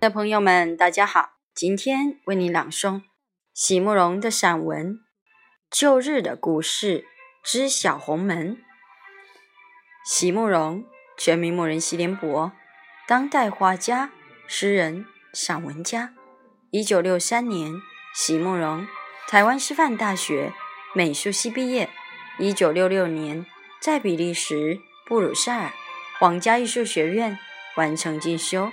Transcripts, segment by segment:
的朋友们，大家好！今天为你朗诵席慕容的散文《旧日的故事之小红门》。席慕容，全名慕人席联博，当代画家、诗人、散文家。一九六三年，席慕容台湾师范大学美术系毕业。一九六六年，在比利时布鲁塞尔皇家艺术学院完成进修。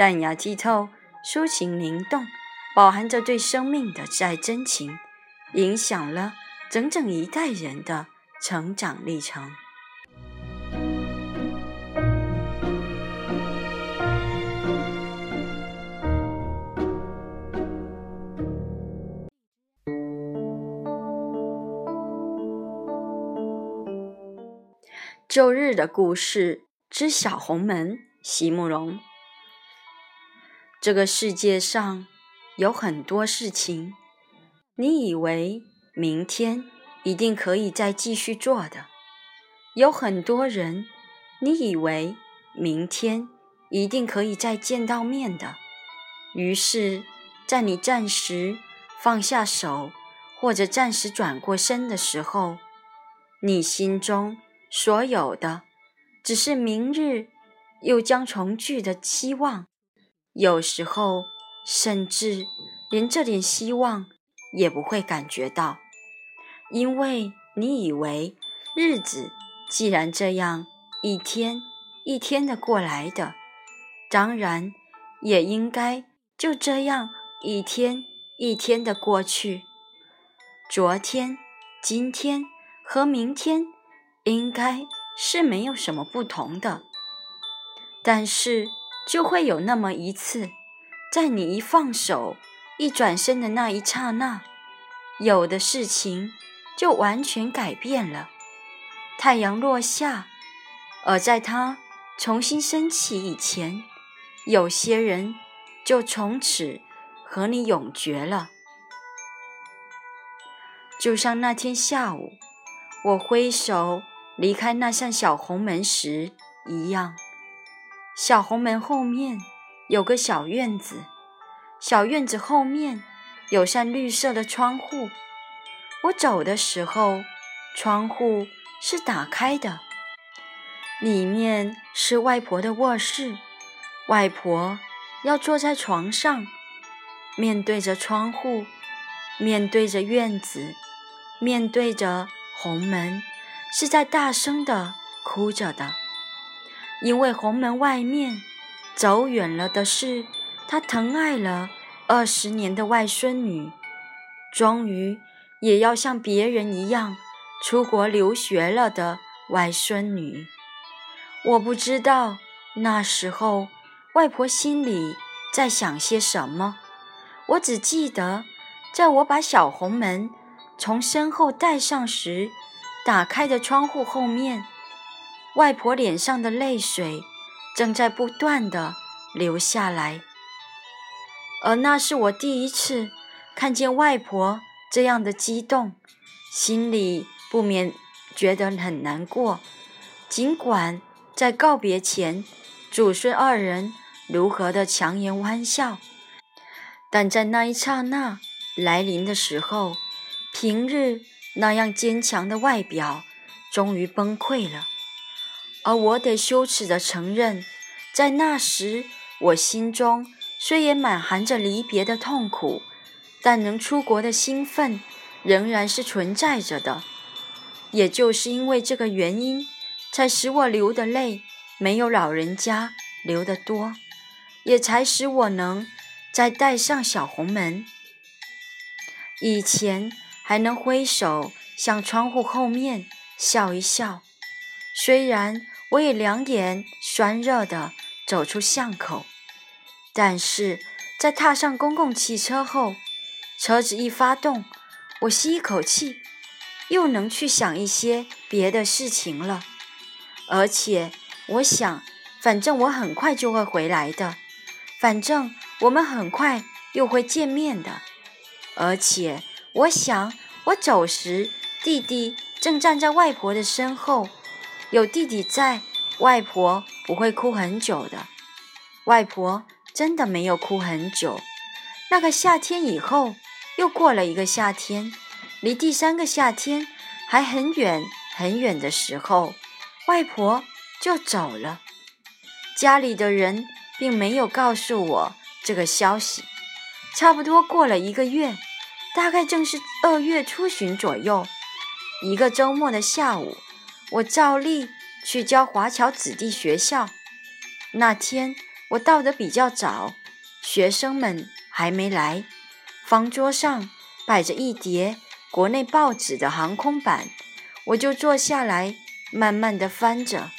淡雅剔透，抒情灵动，饱含着对生命的再真情，影响了整整一代人的成长历程。旧日的故事之小红门，席慕容。这个世界上有很多事情，你以为明天一定可以再继续做的；有很多人，你以为明天一定可以再见到面的。于是，在你暂时放下手或者暂时转过身的时候，你心中所有的只是明日又将重聚的期望。有时候，甚至连这点希望也不会感觉到，因为你以为日子既然这样一天一天的过来的，当然也应该就这样一天一天的过去。昨天、今天和明天应该是没有什么不同的，但是。就会有那么一次，在你一放手、一转身的那一刹那，有的事情就完全改变了。太阳落下，而在它重新升起以前，有些人就从此和你永绝了。就像那天下午，我挥手离开那扇小红门时一样。小红门后面有个小院子，小院子后面有扇绿色的窗户。我走的时候，窗户是打开的，里面是外婆的卧室。外婆要坐在床上，面对着窗户，面对着院子，面对着红门，是在大声的哭着的。因为红门外面走远了的是他疼爱了二十年的外孙女，终于也要像别人一样出国留学了的外孙女。我不知道那时候外婆心里在想些什么，我只记得在我把小红门从身后带上时，打开的窗户后面。外婆脸上的泪水正在不断的流下来，而那是我第一次看见外婆这样的激动，心里不免觉得很难过。尽管在告别前，祖孙二人如何的强颜欢笑，但在那一刹那来临的时候，平日那样坚强的外表终于崩溃了。而我得羞耻地承认，在那时，我心中虽也满含着离别的痛苦，但能出国的兴奋仍然是存在着的。也就是因为这个原因，才使我流的泪没有老人家流得多，也才使我能再带上小红门。以前还能挥手向窗户后面笑一笑，虽然。我也两眼酸热的走出巷口，但是在踏上公共汽车后，车子一发动，我吸一口气，又能去想一些别的事情了。而且我想，反正我很快就会回来的，反正我们很快又会见面的。而且我想，我走时，弟弟正站在外婆的身后，有弟弟在，外婆不会哭很久的。外婆真的没有哭很久。那个夏天以后，又过了一个夏天，离第三个夏天还很远很远的时候，外婆就走了。家里的人并没有告诉我这个消息。差不多过了一个月，大概正是二月初旬左右，一个周末的下午，我照例去教华侨子弟学校。那天。我到得比较早，学生们还没来。方桌上摆着一叠国内报纸的航空版，我就坐下来，慢慢的翻着。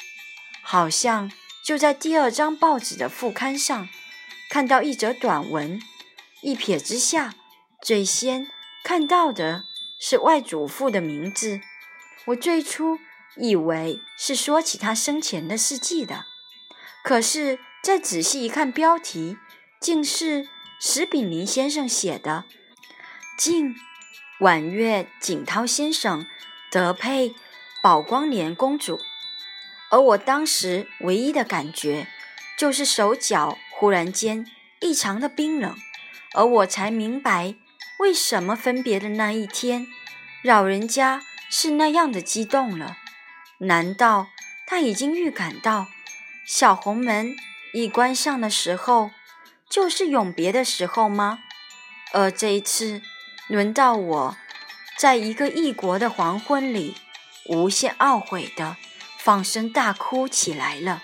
好像就在第二张报纸的副刊上，看到一则短文。一瞥之下，最先看到的是外祖父的名字。我最初以为是说起他生前的事迹的，可是。再仔细一看，标题竟是石炳林先生写的，“敬婉月景涛先生德配宝光莲公主”。而我当时唯一的感觉，就是手脚忽然间异常的冰冷，而我才明白为什么分别的那一天，老人家是那样的激动了。难道他已经预感到小红门？一关上的时候，就是永别的时候吗？而这一次，轮到我，在一个异国的黄昏里，无限懊悔的放声大哭起来了。